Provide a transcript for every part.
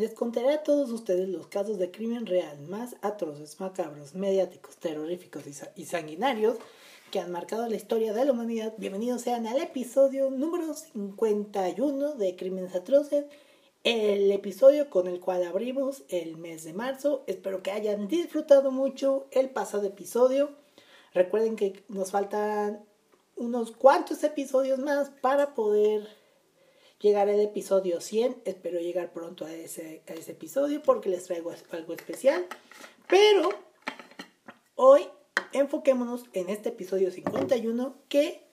les contaré a todos ustedes los casos de crimen real más atroces, macabros, mediáticos, terroríficos y sanguinarios que han marcado la historia de la humanidad. Bienvenidos sean al episodio número 51 de Crímenes Atroces, el episodio con el cual abrimos el mes de marzo. Espero que hayan disfrutado mucho el pasado episodio. Recuerden que nos faltan unos cuantos episodios más para poder llegar al episodio 100. Espero llegar pronto a ese, episodio porque les traigo algo especial. Pero hoy enfoquémonos en este episodio 51 que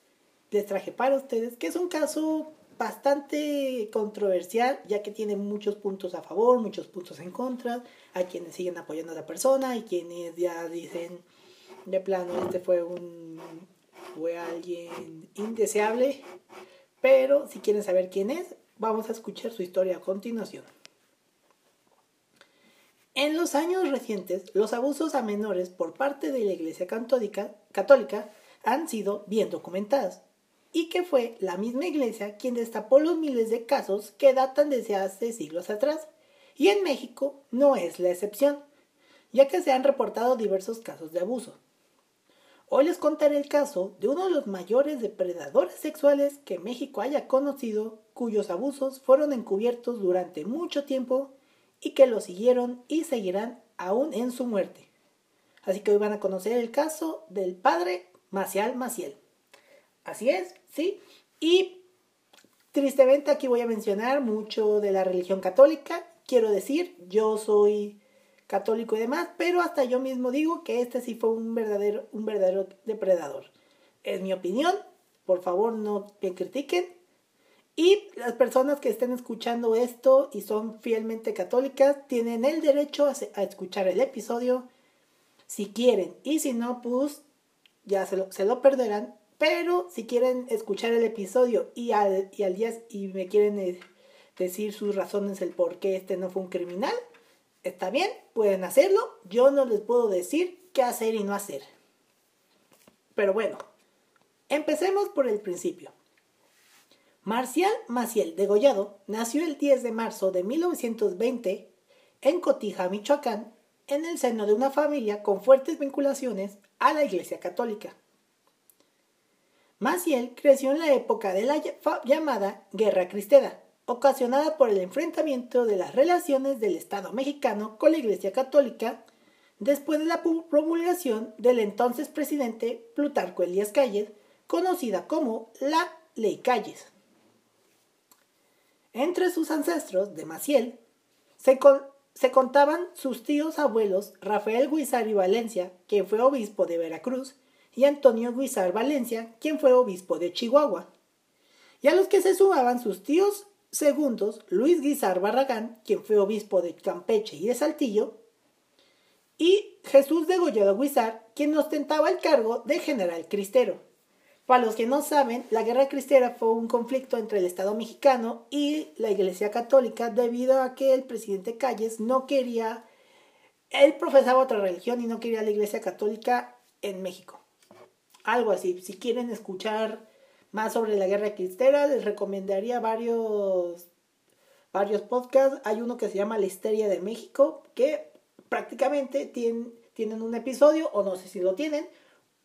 les traje para ustedes, que es un caso bastante controversial, ya que tiene muchos puntos a favor, muchos puntos en contra. Hay quienes siguen apoyando a la persona y quienes ya dicen de plano, este fue un fue alguien indeseable pero si quieren saber quién es, vamos a escuchar su historia a continuación. En los años recientes, los abusos a menores por parte de la Iglesia Católica, Católica han sido bien documentados, y que fue la misma Iglesia quien destapó los miles de casos que datan desde hace siglos atrás, y en México no es la excepción, ya que se han reportado diversos casos de abuso. Hoy les contaré el caso de uno de los mayores depredadores sexuales que México haya conocido, cuyos abusos fueron encubiertos durante mucho tiempo y que lo siguieron y seguirán aún en su muerte. Así que hoy van a conocer el caso del padre Macial Maciel. Así es, sí. Y tristemente aquí voy a mencionar mucho de la religión católica. Quiero decir, yo soy católico y demás, pero hasta yo mismo digo que este sí fue un verdadero, un verdadero depredador. Es mi opinión, por favor no me critiquen. Y las personas que estén escuchando esto y son fielmente católicas tienen el derecho a, escuchar el episodio si quieren. Y si no, pues ya se lo, se lo perderán. Pero si quieren escuchar el episodio y al, y al día y me quieren eh, decir sus razones el por qué este no fue un criminal, Está bien, pueden hacerlo. Yo no les puedo decir qué hacer y no hacer. Pero bueno, empecemos por el principio. Marcial Maciel Degollado nació el 10 de marzo de 1920 en Cotija, Michoacán, en el seno de una familia con fuertes vinculaciones a la Iglesia Católica. Maciel creció en la época de la llamada Guerra Cristera, ocasionada por el enfrentamiento de las relaciones del Estado mexicano con la Iglesia Católica después de la promulgación del entonces presidente Plutarco Elías Calles, conocida como la Ley Calles. Entre sus ancestros de Maciel se, se contaban sus tíos abuelos Rafael Guizar y Valencia, quien fue obispo de Veracruz, y Antonio Guizar Valencia, quien fue obispo de Chihuahua. Y a los que se sumaban sus tíos segundos Luis Guizar Barragán, quien fue obispo de Campeche y de Saltillo, y Jesús Degollado Guizar, quien ostentaba el cargo de general cristero. Para los que no saben, la guerra cristera fue un conflicto entre el Estado mexicano y la Iglesia Católica debido a que el presidente Calles no quería, él profesaba otra religión y no quería la Iglesia Católica en México. Algo así. Si quieren escuchar más sobre la guerra cristera, les recomendaría varios, varios podcasts. Hay uno que se llama La Histeria de México, que prácticamente tienen, un episodio, o no sé si lo tienen,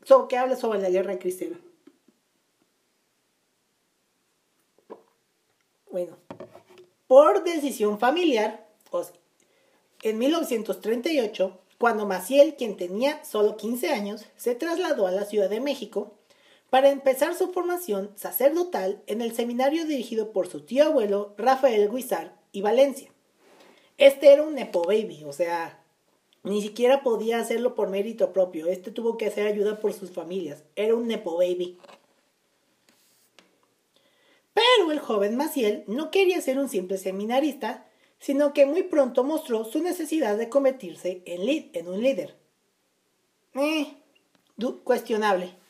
sobre, que habla sobre la guerra cristera. Bueno, por decisión familiar, en 1938, cuando Maciel, quien tenía solo 15 años, se trasladó a la Ciudad de México, para empezar su formación sacerdotal en el seminario dirigido por su tío abuelo Rafael Guizar y Valencia. Este era un nepo baby, o sea, ni siquiera podía hacerlo por mérito propio. Este tuvo que hacer ayuda por sus familias. Era un nepo baby. Pero el joven Maciel no quería ser un simple seminarista, sino que muy pronto mostró su necesidad de convertirse en, en un líder. Eh, cuestionable.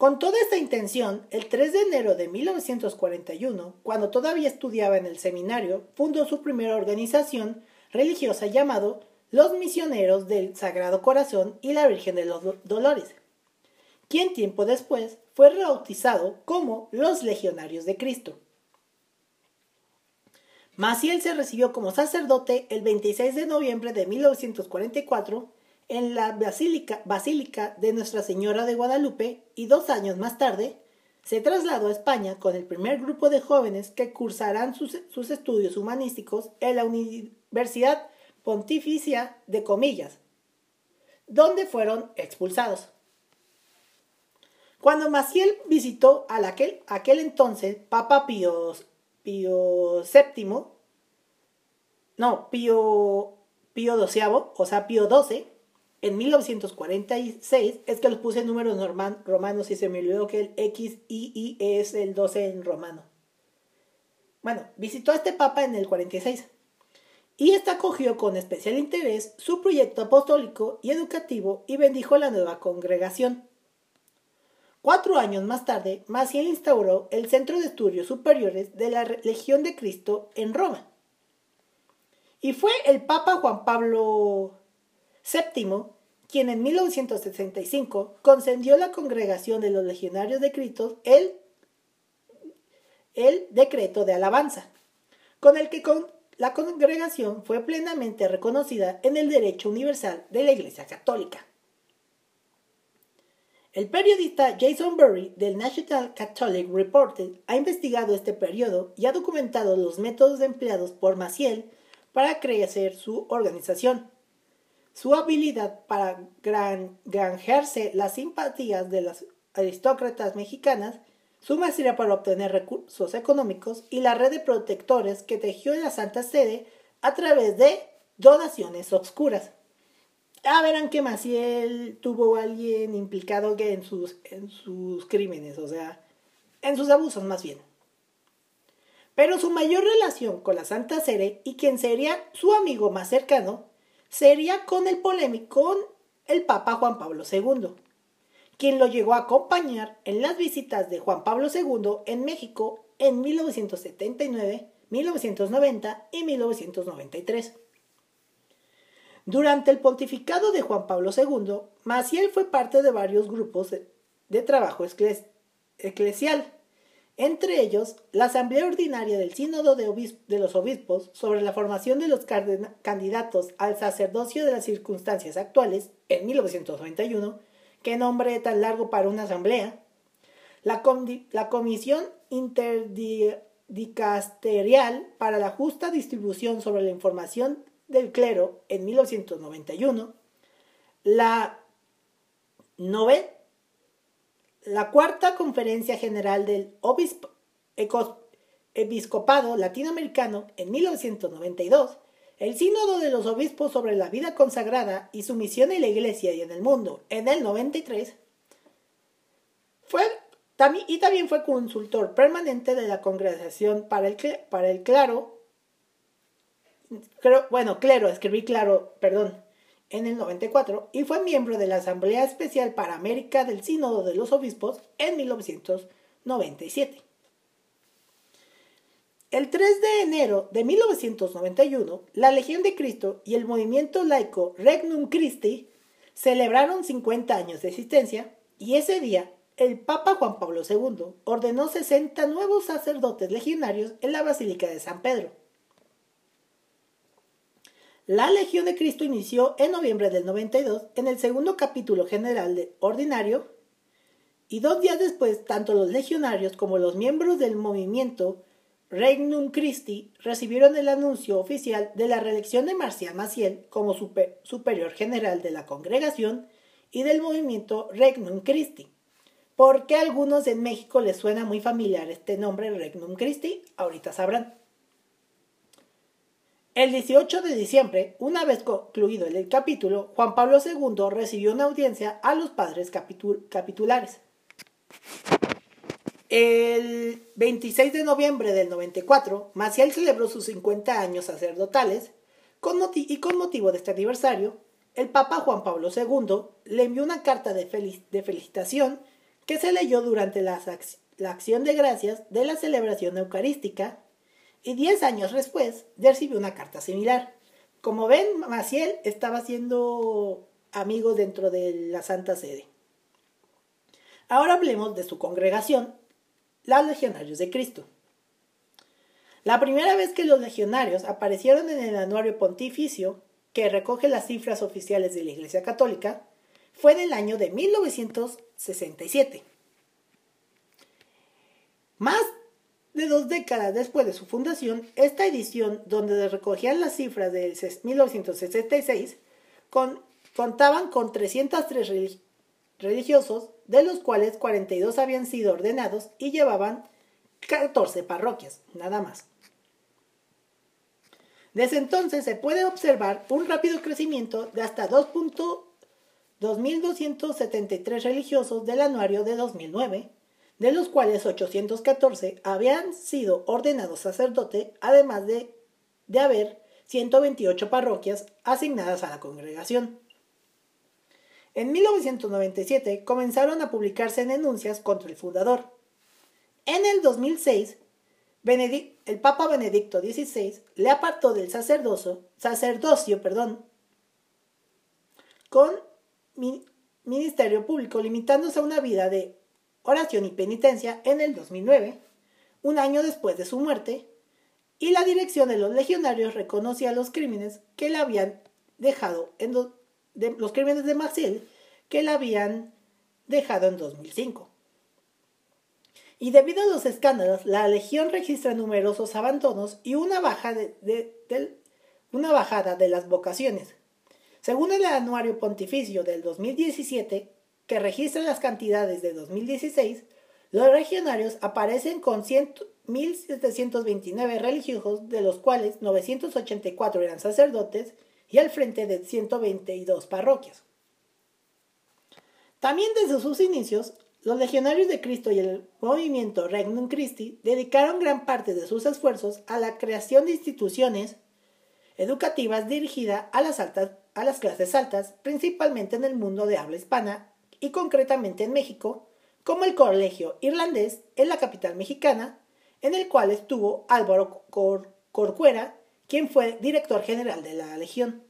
Con toda esta intención, el 3 de enero de 1941, cuando todavía estudiaba en el seminario, fundó su primera organización religiosa llamado Los Misioneros del Sagrado Corazón y la Virgen de los Dolores, quien tiempo después fue rebautizado como los Legionarios de Cristo. Maciel se recibió como sacerdote el 26 de noviembre de 1944 en la Basílica, Basílica de Nuestra Señora de Guadalupe y dos años más tarde se trasladó a España con el primer grupo de jóvenes que cursarán sus, sus estudios humanísticos en la Universidad Pontificia de Comillas, donde fueron expulsados. Cuando Maciel visitó a aquel, aquel entonces Papa Pío, Pío VII, no, Pío, Pío XII, o sea, Pío XII, en 1946 es que los puse en números romanos y se me olvidó que el X, I es el 12 en romano. Bueno, visitó a este papa en el 46 y esta acogió con especial interés su proyecto apostólico y educativo y bendijo la nueva congregación. Cuatro años más tarde, Maciel instauró el Centro de Estudios Superiores de la Legión de Cristo en Roma. Y fue el Papa Juan Pablo Séptimo, quien en 1965 concedió la congregación de los legionarios de Cristo el, el decreto de alabanza, con el que la congregación fue plenamente reconocida en el derecho universal de la Iglesia Católica. El periodista Jason Burry del National Catholic Reporter ha investigado este periodo y ha documentado los métodos empleados por Maciel para crecer su organización. Su habilidad para granjearse las simpatías de las aristócratas mexicanas, su maestría para obtener recursos económicos y la red de protectores que tejió en la Santa Sede a través de donaciones obscuras. Ah, verán que Maciel tuvo a alguien implicado en sus, en sus crímenes, o sea, en sus abusos más bien. Pero su mayor relación con la Santa Sede y quien sería su amigo más cercano sería con el polémico el Papa Juan Pablo II, quien lo llegó a acompañar en las visitas de Juan Pablo II en México en 1979, 1990 y 1993. Durante el pontificado de Juan Pablo II, Maciel fue parte de varios grupos de, trabajo eclesial entre ellos la Asamblea Ordinaria del Sínodo de, los Obispos sobre la formación de los candidatos al sacerdocio de las circunstancias actuales en 1991, qué nombre tan largo para una asamblea, la, Comisión Interdicasterial para la Justa Distribución sobre la Información del Clero en 1991, la Nove la cuarta conferencia general del episcopado latinoamericano en 1992, el sínodo de los obispos sobre la vida consagrada y su misión en la iglesia y en el mundo en el 93, fue, y también fue consultor permanente de la congregación para el, para el claro, bueno, clero, escribí claro, perdón, en el 94 y fue miembro de la Asamblea Especial para América del Sínodo de los Obispos en 1997. El 3 de enero de 1991, la Legión de Cristo y el movimiento laico Regnum Christi celebraron 50 años de existencia y ese día el Papa Juan Pablo II ordenó 60 nuevos sacerdotes legionarios en la Basílica de San Pedro. La Legión de Cristo inició en noviembre del 92 en el segundo capítulo general de Ordinario y dos días después tanto los legionarios como los miembros del movimiento Regnum Christi recibieron el anuncio oficial de la reelección de Marcial Maciel como superior general de la congregación y del movimiento Regnum Christi. ¿Por qué a algunos en México les suena muy familiar este nombre Regnum Christi? Ahorita sabrán. El 18 de diciembre, una vez concluido el capítulo, Juan Pablo II recibió una audiencia a los padres capitulares. El 26 de noviembre del 94, Maciel celebró sus 50 años sacerdotales y con motivo de este aniversario, el Papa Juan Pablo II le envió una carta de, felicitación que se leyó durante la acción de gracias de la celebración eucarística y 10 años después recibió una carta similar. Como ven, Maciel estaba siendo amigo dentro de la Santa Sede. Ahora hablemos de su congregación, los Legionarios de Cristo. La primera vez que los legionarios aparecieron en el anuario pontificio, que recoge las cifras oficiales de la Iglesia Católica, fue en el año de 1967. Más de dos décadas después de su fundación, esta edición, donde recogían las cifras del 1966, contaban con 303 religiosos, de los cuales 42 habían sido ordenados y llevaban 14 parroquias, nada más. Desde entonces se puede observar un rápido crecimiento de hasta 2.273 religiosos del anuario de 2009, de los cuales 814 habían sido ordenados sacerdote, además de, de haber 128 parroquias asignadas a la congregación. En 1997 comenzaron a publicarse denuncias contra el fundador. En el 2006, el Papa Benedicto XVI le apartó del sacerdocio, sacerdocio perdón, con ministerio público, limitándose a una vida de oración y penitencia en el 2009, un año después de su muerte, y la dirección de los legionarios reconocía los crímenes que le habían dejado en los crímenes de Maciel que le habían dejado en 2005. Y debido a los escándalos, la Legión registra numerosos abandonos y una, una bajada de las vocaciones. Según el anuario pontificio del 2017, que registra las cantidades de 2016, los regionarios aparecen con 1.729 religiosos, de los cuales 984 eran sacerdotes y al frente de 122 parroquias. También desde sus inicios, los legionarios de Cristo y el movimiento Regnum Christi dedicaron gran parte de sus esfuerzos a la creación de instituciones educativas dirigidas a las, altas, a las clases altas, principalmente en el mundo de habla hispana y concretamente en México, como el Colegio Irlandés en la capital mexicana, en el cual estuvo Álvaro Corcuera, quien fue director general de la Legión.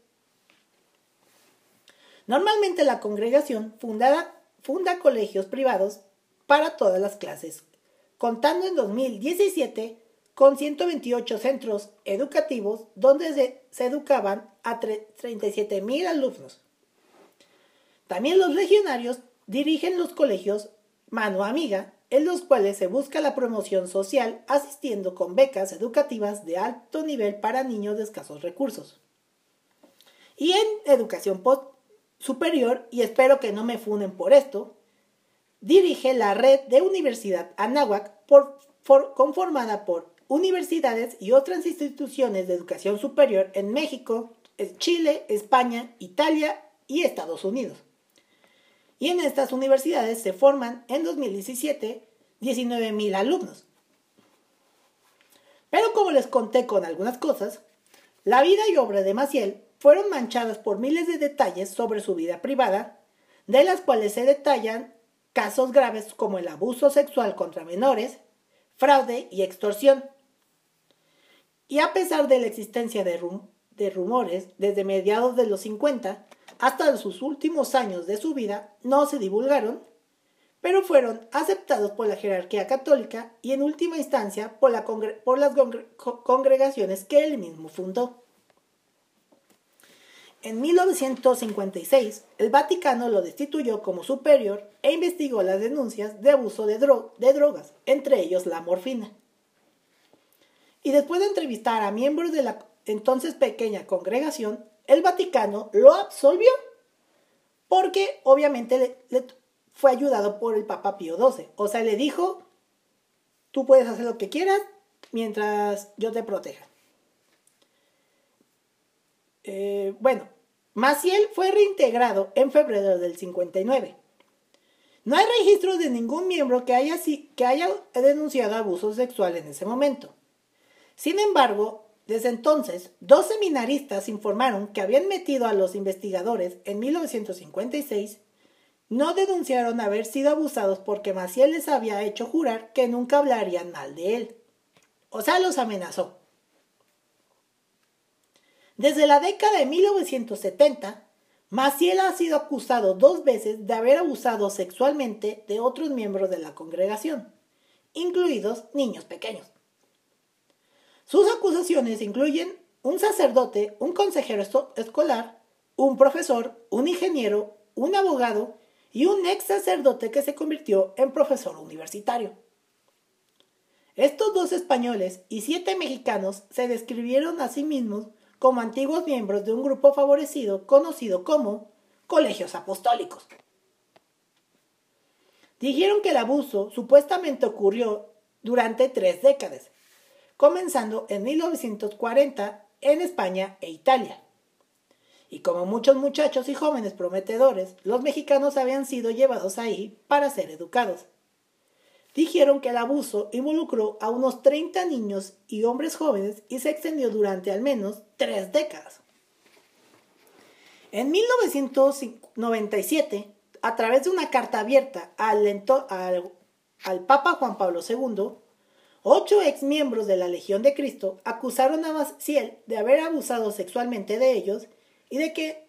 Normalmente la congregación funda colegios privados para todas las clases, contando en 2017 con 128 centros educativos donde se, se educaban a 37.000 alumnos. También los legionarios dirigen los colegios Mano Amiga, en los cuales se busca la promoción social asistiendo con becas educativas de alto nivel para niños de escasos recursos. Y en educación superior, y espero que no me funen por esto, dirige la red de Universidad Anáhuac conformada por universidades y otras instituciones de educación superior en México, Chile, España, Italia y Estados Unidos y en estas universidades se forman en 2017 19.000 alumnos. Pero como les conté con algunas cosas, la vida y obra de Maciel fueron manchadas por miles de detalles sobre su vida privada, de las cuales se detallan casos graves como el abuso sexual contra menores, fraude y extorsión. Y a pesar de la existencia de, de rumores desde mediados de los 50 hasta sus últimos años de su vida no se divulgaron, pero fueron aceptados por la jerarquía católica y en última instancia por, las congregaciones que él mismo fundó. En 1956, el Vaticano lo destituyó como superior e investigó las denuncias de abuso de, de drogas, entre ellos la morfina. Y después de entrevistar a miembros de la entonces pequeña congregación, el Vaticano lo absolvió porque obviamente fue ayudado por el Papa Pío XII. O sea, le dijo, tú puedes hacer lo que quieras mientras yo te proteja. Eh, bueno, Maciel fue reintegrado en febrero del 59. No hay registros de ningún miembro que haya, que haya denunciado abuso sexual en ese momento. Sin embargo, desde entonces, dos seminaristas informaron que habían metido a los investigadores en 1956 no denunciaron haber sido abusados porque Maciel les había hecho jurar que nunca hablarían mal de él. O sea, los amenazó. Desde la década de 1970, Maciel ha sido acusado dos veces de haber abusado sexualmente de otros miembros de la congregación, incluidos niños pequeños. Sus acusaciones incluyen un sacerdote, un consejero escolar, un profesor, un ingeniero, un abogado y un ex sacerdote que se convirtió en profesor universitario. Estos dos españoles y siete mexicanos se describieron a sí mismos como antiguos miembros de un grupo favorecido conocido como colegios apostólicos. Dijeron que el abuso supuestamente ocurrió durante tres décadas, comenzando en 1940 en España e Italia. Y como muchos muchachos y jóvenes prometedores, los mexicanos habían sido llevados ahí para ser educados. Dijeron que el abuso involucró a unos 30 niños y hombres jóvenes y se extendió durante al menos tres décadas. En 1997, a través de una carta abierta al, al, al Papa Juan Pablo II, ocho ex miembros de la Legión de Cristo acusaron a Maciel de haber abusado sexualmente de ellos y de que,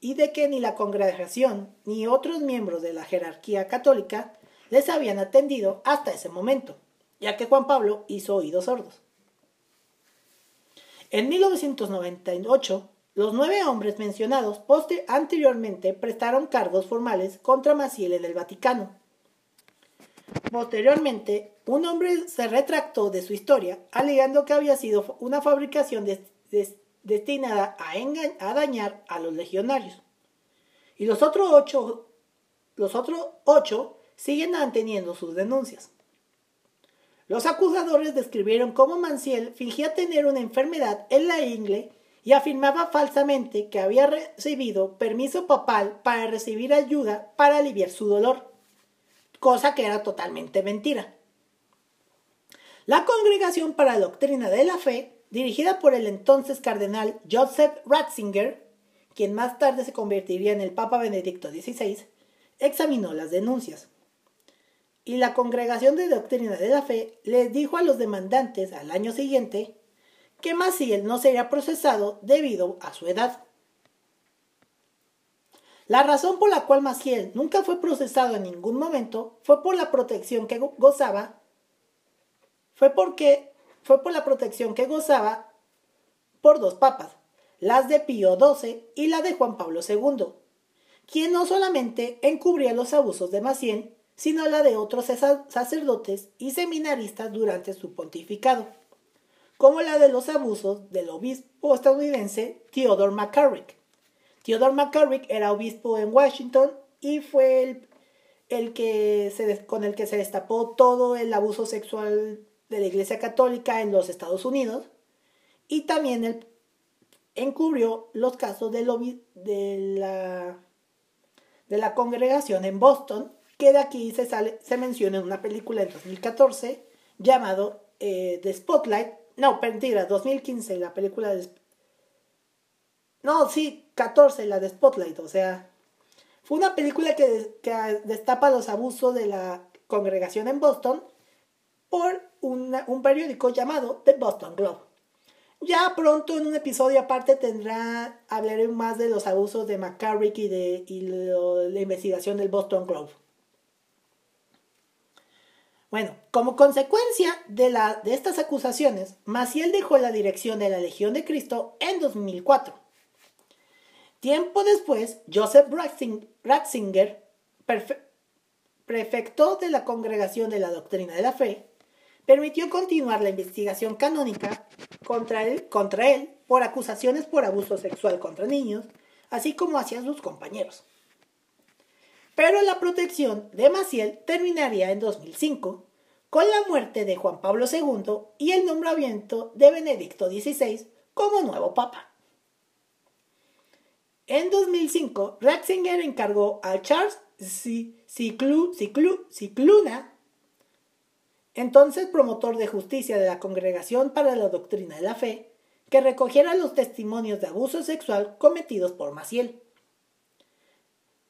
y de, que ni la congregación ni otros miembros de la jerarquía católica les habían atendido hasta ese momento, ya que Juan Pablo hizo oídos sordos. En 1998, los nueve hombres mencionados anteriormente prestaron cargos formales contra Maciel en el Vaticano. Posteriormente, un hombre se retractó de su historia, alegando que había sido una fabricación de, destinada a, dañar a los legionarios. Y los otros ocho, los otros ocho siguen manteniendo sus denuncias. Los acusadores describieron cómo Manciel fingía tener una enfermedad en la ingle y afirmaba falsamente que había recibido permiso papal para recibir ayuda para aliviar su dolor, cosa que era totalmente mentira. La Congregación para la Doctrina de la Fe dirigida por el entonces cardenal Joseph Ratzinger, quien más tarde se convertiría en el Papa Benedicto XVI, examinó las denuncias. Y la Congregación de Doctrina de la Fe les dijo a los demandantes al año siguiente que Maciel no sería procesado debido a su edad. La razón por la cual Maciel nunca fue procesado en ningún momento fue por la protección que gozaba, fue porque fue por la protección que gozaba por dos papas, las de Pío XII y la de Juan Pablo II, quien no solamente encubría los abusos de Maciel, sino la de otros sacerdotes y seminaristas durante su pontificado, como la de los abusos del obispo estadounidense Theodore McCarrick. Theodore McCarrick era obispo en Washington y fue el, que se, con el que se destapó todo el abuso sexual de la Iglesia Católica en los Estados Unidos y también él encubrió los casos de, de, la, de la congregación en Boston, que de aquí se, sale, se menciona en una película en 2014 llamado eh, The Spotlight. No, mentira, 2015, la película de... No, sí, 14, la de Spotlight, o sea, fue una película que, destapa los abusos de la congregación en Boston por un periódico llamado The Boston Globe. Ya pronto en un episodio aparte tendrá, hablaré más de los abusos de McCarrick y de la investigación del Boston Globe. Bueno, como consecuencia de, la, de estas acusaciones, Maciel dejó la dirección de la Legión de Cristo en 2004. Tiempo después, Joseph Ratzinger, prefecto de la Congregación de la Doctrina de la Fe, permitió continuar la investigación canónica contra él, por acusaciones por abuso sexual contra niños, así como hacia sus compañeros. Pero la protección de Maciel terminaría en 2005 con la muerte de Juan Pablo II y el nombramiento de Benedicto XVI como nuevo papa. En 2005, Ratzinger encargó a Charles Ciclu, Ciclu, Cicluna, entonces promotor de justicia de la Congregación para la Doctrina de la Fe, que recogiera los testimonios de abuso sexual cometidos por Maciel,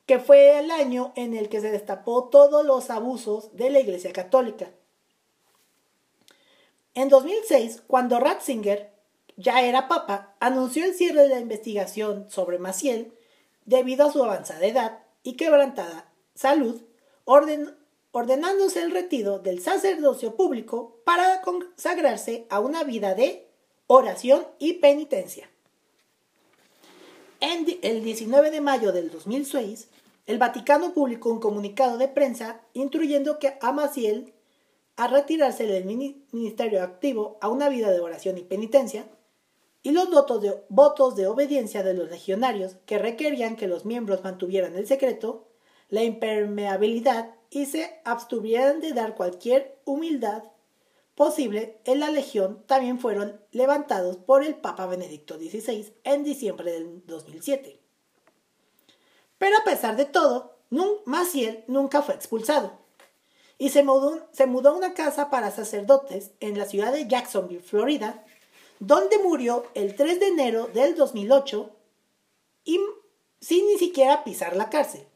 que fue el año en el que se destapó todos los abusos de la Iglesia Católica. En 2006, cuando Ratzinger ya era papa, anunció el cierre de la investigación sobre Maciel debido a su avanzada edad y quebrantada salud, ordenándose el retiro del sacerdocio público para consagrarse a una vida de oración y penitencia. En el 19 de mayo del 2006, el Vaticano publicó un comunicado de prensa instruyendo que a Maciel a retirarse del ministerio activo a una vida de oración y penitencia, y los votos de, obediencia de los legionarios que requerían que los miembros mantuvieran el secreto, la impermeabilidad y se abstuvieran de dar cualquier humildad posible en la legión también fueron levantados por el Papa Benedicto XVI en diciembre del 2007. Pero a pesar de todo, Maciel nunca fue expulsado y se mudó, se mudó a una casa para sacerdotes en la ciudad de Jacksonville, Florida, donde murió el 3 de enero del 2008 y sin ni siquiera pisar la cárcel.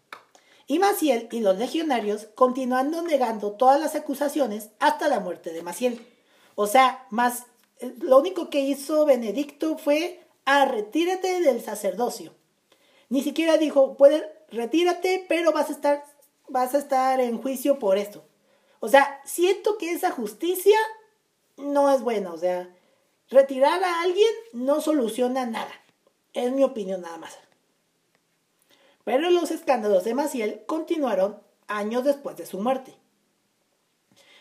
Y Maciel y los legionarios continuando negando todas las acusaciones hasta la muerte de Maciel. O sea, más, lo único que hizo Benedicto fue a retírate del sacerdocio. Ni siquiera dijo, puede, retírate, pero vas a estar, vas a estar en juicio por esto. O sea, siento que esa justicia no es buena. O sea, retirar a alguien no soluciona nada. Es mi opinión nada más. Pero los escándalos de Maciel continuaron años después de su muerte.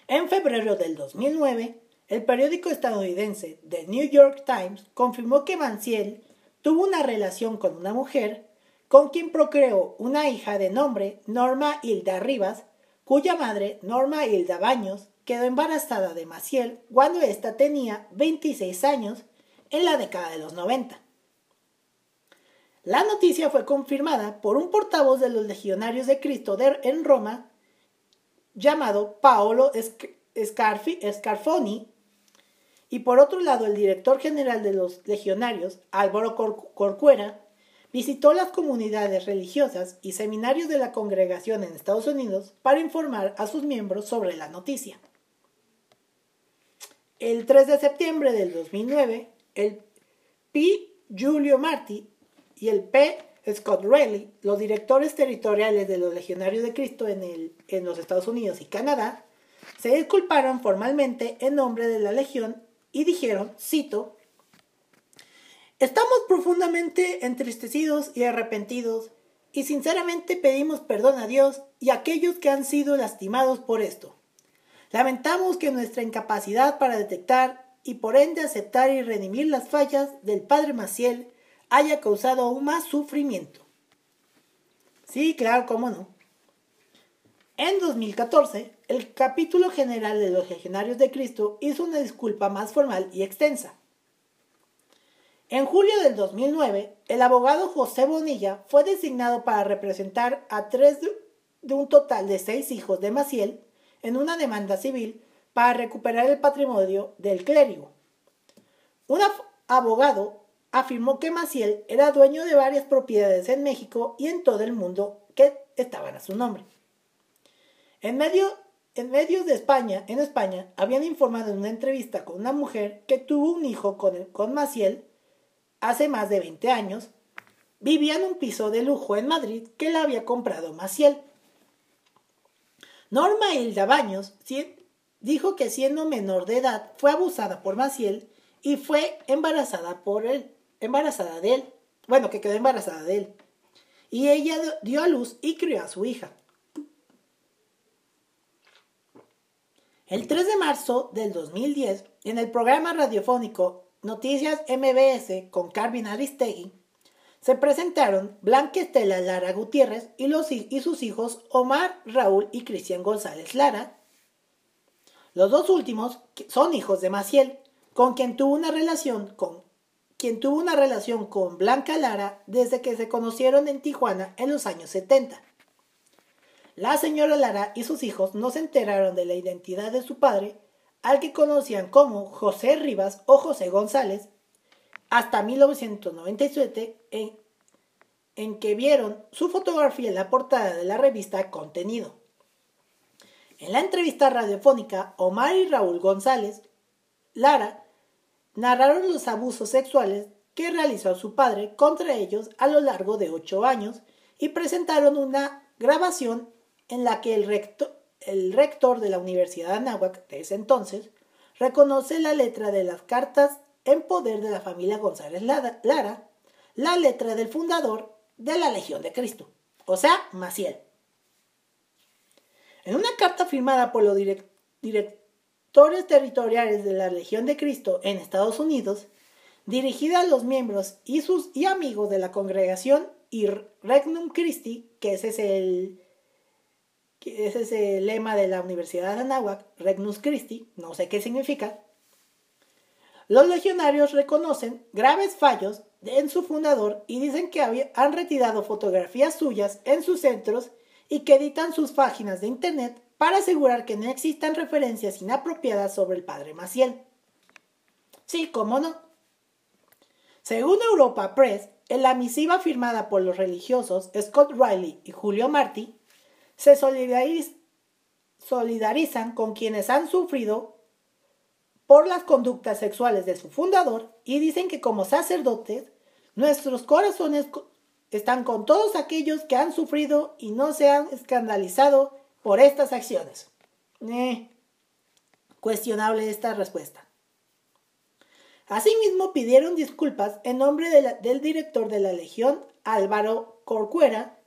En febrero del 2009, el periódico estadounidense The New York Times confirmó que Maciel tuvo una relación con una mujer con quien procreó una hija de nombre Norma Hilda Rivas cuya madre, Norma Hilda Baños, quedó embarazada de Maciel cuando ésta tenía 26 años en la década de los 90. La noticia fue confirmada por un portavoz de los legionarios de Cristo en Roma llamado Paolo Scarfoni y por otro lado el director general de los legionarios, Álvaro Corcuera, Visitó las comunidades religiosas y seminarios de la congregación en Estados Unidos para informar a sus miembros sobre la noticia. El 3 de septiembre del 2009, el P. Giulio Marti y el P. Scott Rayleigh, los directores territoriales de los Legionarios de Cristo en los Estados Unidos y Canadá, se disculparon formalmente en nombre de la Legión y dijeron, cito, Estamos profundamente entristecidos y arrepentidos y sinceramente pedimos perdón a Dios y a aquellos que han sido lastimados por esto. Lamentamos que nuestra incapacidad para detectar y por ende aceptar y redimir las fallas del Padre Maciel haya causado aún más sufrimiento. Sí, claro, cómo no. En 2014, el capítulo general de los Legionarios de Cristo hizo una disculpa más formal y extensa. En julio del 2009, el abogado José Bonilla fue designado para representar a tres de un total de seis hijos de Maciel en una demanda civil para recuperar el patrimonio del clérigo. Un abogado afirmó que Maciel era dueño de varias propiedades en México y en todo el mundo que estaban a su nombre. En, medio, en medios de España, en España, habían informado en una entrevista con una mujer que tuvo un hijo con, con Maciel hace más de 20 años, vivía en un piso de lujo en Madrid que le había comprado Maciel. Norma Hilda Baños dijo que siendo menor de edad fue abusada por Maciel y fue embarazada por él, embarazada de él. Bueno, que quedó embarazada de él. Y ella dio a luz y crió a su hija. El 3 de marzo del 2010, en el programa radiofónico Noticias MBS con Carvin Aristegui, se presentaron Blanca Estela Lara Gutiérrez y, los, y sus hijos Omar, Raúl y Cristian González Lara. Los dos últimos son hijos de Maciel, con quien tuvo una relación con quien tuvo una relación con Blanca Lara desde que se conocieron en Tijuana en los años 70. la señora Lara y sus hijos no se enteraron de la identidad de su padre, al que conocían como José Rivas o José González, hasta 1997, en, que vieron su fotografía en la portada de la revista Contenido. En la entrevista radiofónica, Omar y Raúl González, Lara, narraron los abusos sexuales que realizó su padre contra ellos a lo largo de ocho años y presentaron una grabación en la que el rector, el rector de la Universidad de Anáhuac de ese entonces reconoce la letra de las cartas en poder de la familia González Lara, la letra del fundador de la Legión de Cristo, o sea, Maciel. En una carta firmada por los directores territoriales de la Legión de Cristo en Estados Unidos, dirigida a los miembros y sus y amigos de la congregación y Regnum Christi, que ese es el ese es el lema de la Universidad de Anáhuac, Regnus Christi, no sé qué significa. Los legionarios reconocen graves fallos en su fundador y dicen que han retirado fotografías suyas en sus centros y que editan sus páginas de internet para asegurar que no existan referencias inapropiadas sobre el padre Maciel. Sí, cómo no. Según Europa Press, en la misiva firmada por los religiosos Scott Riley y Julio Martí, se solidarizan con quienes han sufrido por las conductas sexuales de su fundador y dicen que como sacerdotes, nuestros corazones están con todos aquellos que han sufrido y no se han escandalizado por estas acciones. Eh, cuestionable esta respuesta. Asimismo, pidieron disculpas en nombre del director de la Legión, Álvaro Corcuera,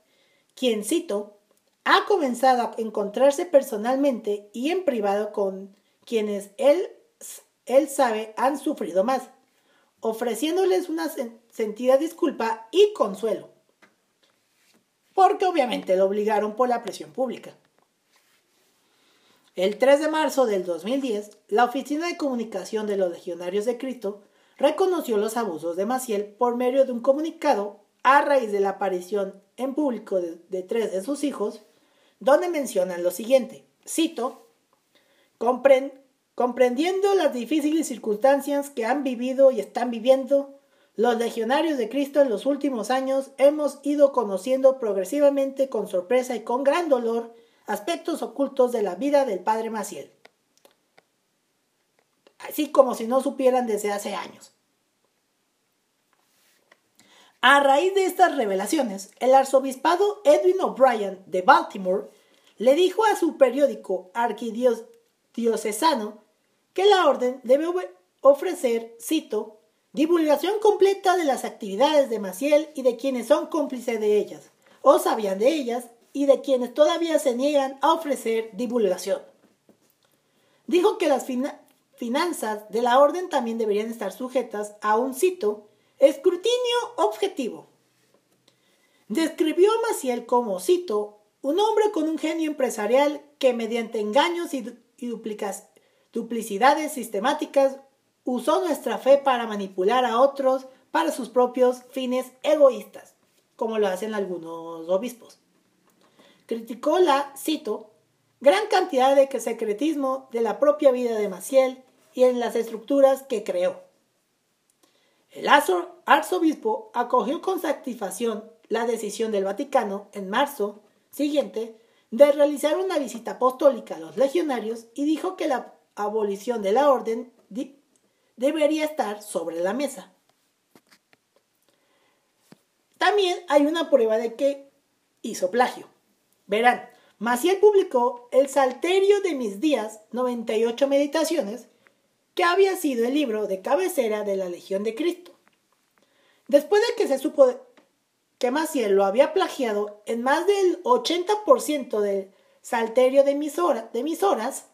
quien, cito, ha comenzado a encontrarse personalmente y en privado con quienes él, él sabe han sufrido más, ofreciéndoles una sentida disculpa y consuelo, porque obviamente lo obligaron por la presión pública. El 3 de marzo del 2010, la Oficina de Comunicación de los Legionarios de Cristo reconoció los abusos de Maciel por medio de un comunicado a raíz de la aparición en público de, tres de sus hijos, donde mencionan lo siguiente, cito, comprendiendo las difíciles circunstancias que han vivido y están viviendo, los legionarios de Cristo en los últimos años hemos ido conociendo progresivamente con sorpresa y con gran dolor aspectos ocultos de la vida del padre Maciel, así como si no supieran desde hace años. A raíz de estas revelaciones, el arzobispado Edwin O'Brien de Baltimore le dijo a su periódico arquidiocesano que la orden debe ofrecer, cito, divulgación completa de las actividades de Maciel y de quienes son cómplices de ellas, o sabían de ellas, y de quienes todavía se niegan a ofrecer divulgación. Dijo que las finanzas de la orden también deberían estar sujetas a un cito escrutinio objetivo. Describió a Maciel como, cito, un hombre con un genio empresarial que mediante engaños y, duplicidades sistemáticas usó nuestra fe para manipular a otros para sus propios fines egoístas, como lo hacen algunos obispos. Criticó la, cito, gran cantidad de secretismo de la propia vida de Maciel y en las estructuras que creó. El arzobispo acogió con satisfacción la decisión del Vaticano en marzo siguiente de realizar una visita apostólica a los legionarios y dijo que la abolición de la orden debería estar sobre la mesa. También hay una prueba de que hizo plagio. Verán, Maciel publicó El Salterio de mis días, 98 meditaciones, que había sido el libro de cabecera de la Legión de Cristo. Después de que se supo que Maciel lo había plagiado en más del 80% del Salterio de mis, de mis horas,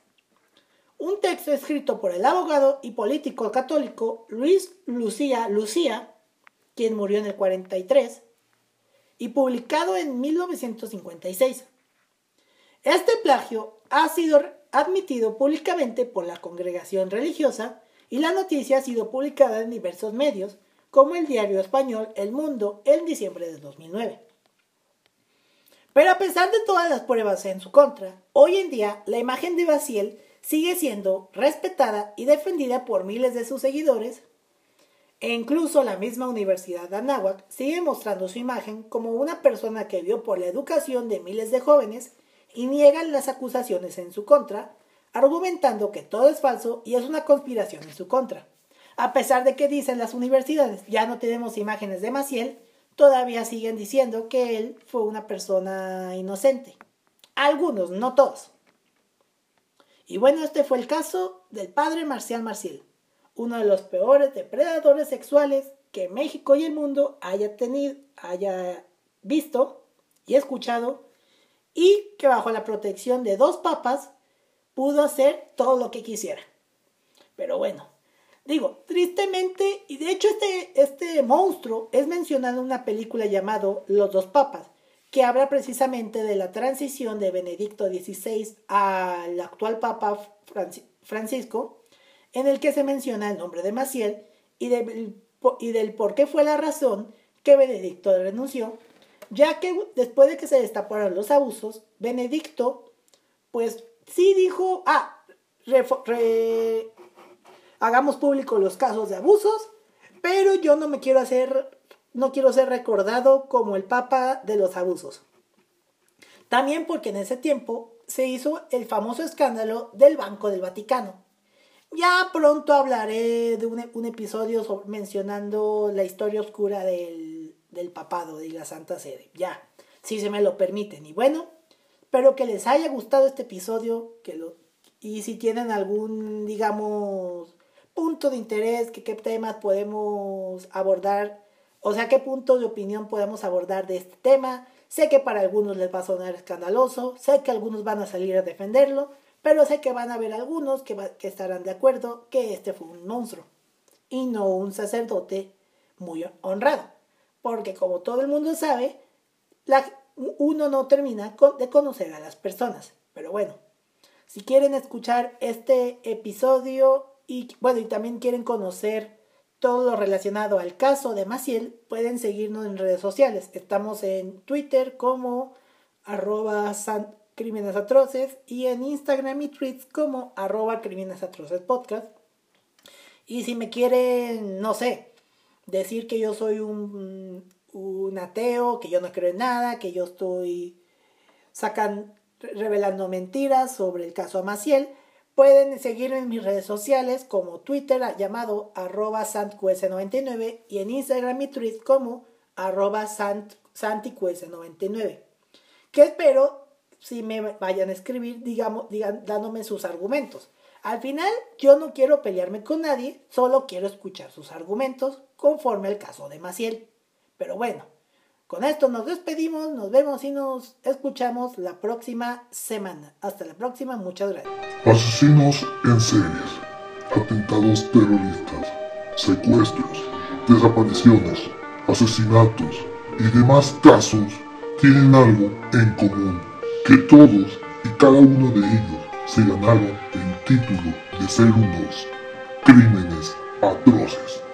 un texto escrito por el abogado y político católico Luis Lucía Lucía, quien murió en el 43, y publicado en 1956. Este plagio ha sido admitido públicamente por la congregación religiosa y la noticia ha sido publicada en diversos medios, como el diario español El Mundo en diciembre de 2009. Pero a pesar de todas las pruebas en su contra, hoy en día la imagen de Baciel sigue siendo respetada y defendida por miles de sus seguidores, e incluso la misma Universidad de Anáhuac sigue mostrando su imagen como una persona que vio por la educación de miles de jóvenes y niegan las acusaciones en su contra, argumentando que todo es falso y es una conspiración en su contra. A pesar de que dicen las universidades, ya no tenemos imágenes de Maciel, todavía siguen diciendo que él fue una persona inocente. Algunos, no todos. Y bueno, este fue el caso del padre Marcial Marcial, uno de los peores depredadores sexuales que México y el mundo haya tenido, haya visto y escuchado, y que bajo la protección de dos papas pudo hacer todo lo que quisiera. Pero bueno, digo, tristemente, y de hecho este, este monstruo es mencionado en una película llamado Los dos papas, que habla precisamente de la transición de Benedicto XVI al actual Papa Francisco, en el que se menciona el nombre de Maciel y, del por qué fue la razón que Benedicto renunció, ya que después de que se destaparon los abusos, Benedicto, pues sí dijo, ah, hagamos público los casos de abusos, pero yo no me quiero hacer, no quiero ser recordado como el papa de los abusos. También porque en ese tiempo se hizo el famoso escándalo del Banco del Vaticano. Ya pronto hablaré de un, episodio mencionando la historia oscura del, del papado de la Santa Sede. Ya, si se me lo permiten. Y bueno, Espero que les haya gustado este episodio que lo, y si tienen algún, digamos, punto de interés, que qué temas podemos abordar, o sea, qué punto de opinión podemos abordar de este tema. Sé que para algunos les va a sonar escandaloso, sé que algunos van a salir a defenderlo, pero sé que van a haber algunos que, estarán de acuerdo que este fue un monstruo y no un sacerdote muy honrado. Porque como todo el mundo sabe, uno no termina de conocer a las personas. Pero bueno, si quieren escuchar este episodio y bueno, y también quieren conocer todo lo relacionado al caso de Maciel, pueden seguirnos en redes sociales. Estamos en Twitter como arroba atroces y en Instagram y tweets como arroba crímenes podcast. Y si me quieren, no sé, decir que yo soy un ateo, que yo no creo en nada, que yo estoy sacan, revelando mentiras sobre el caso Maciel. Pueden seguirme en mis redes sociales como Twitter llamado arroba santqs99 y en Instagram y tweet como arroba santiqs99. Que espero si me vayan a escribir, digamos, digan, dándome sus argumentos. Al final, yo no quiero pelearme con nadie, solo quiero escuchar sus argumentos conforme al caso de Maciel. Pero bueno, con esto nos despedimos, nos vemos y nos escuchamos la próxima semana. Hasta la próxima, muchas gracias. Asesinos en series, atentados terroristas, secuestros, desapariciones, asesinatos y demás casos tienen algo en común, que todos y cada uno de ellos se ganaron el título de ser unos crímenes atroces.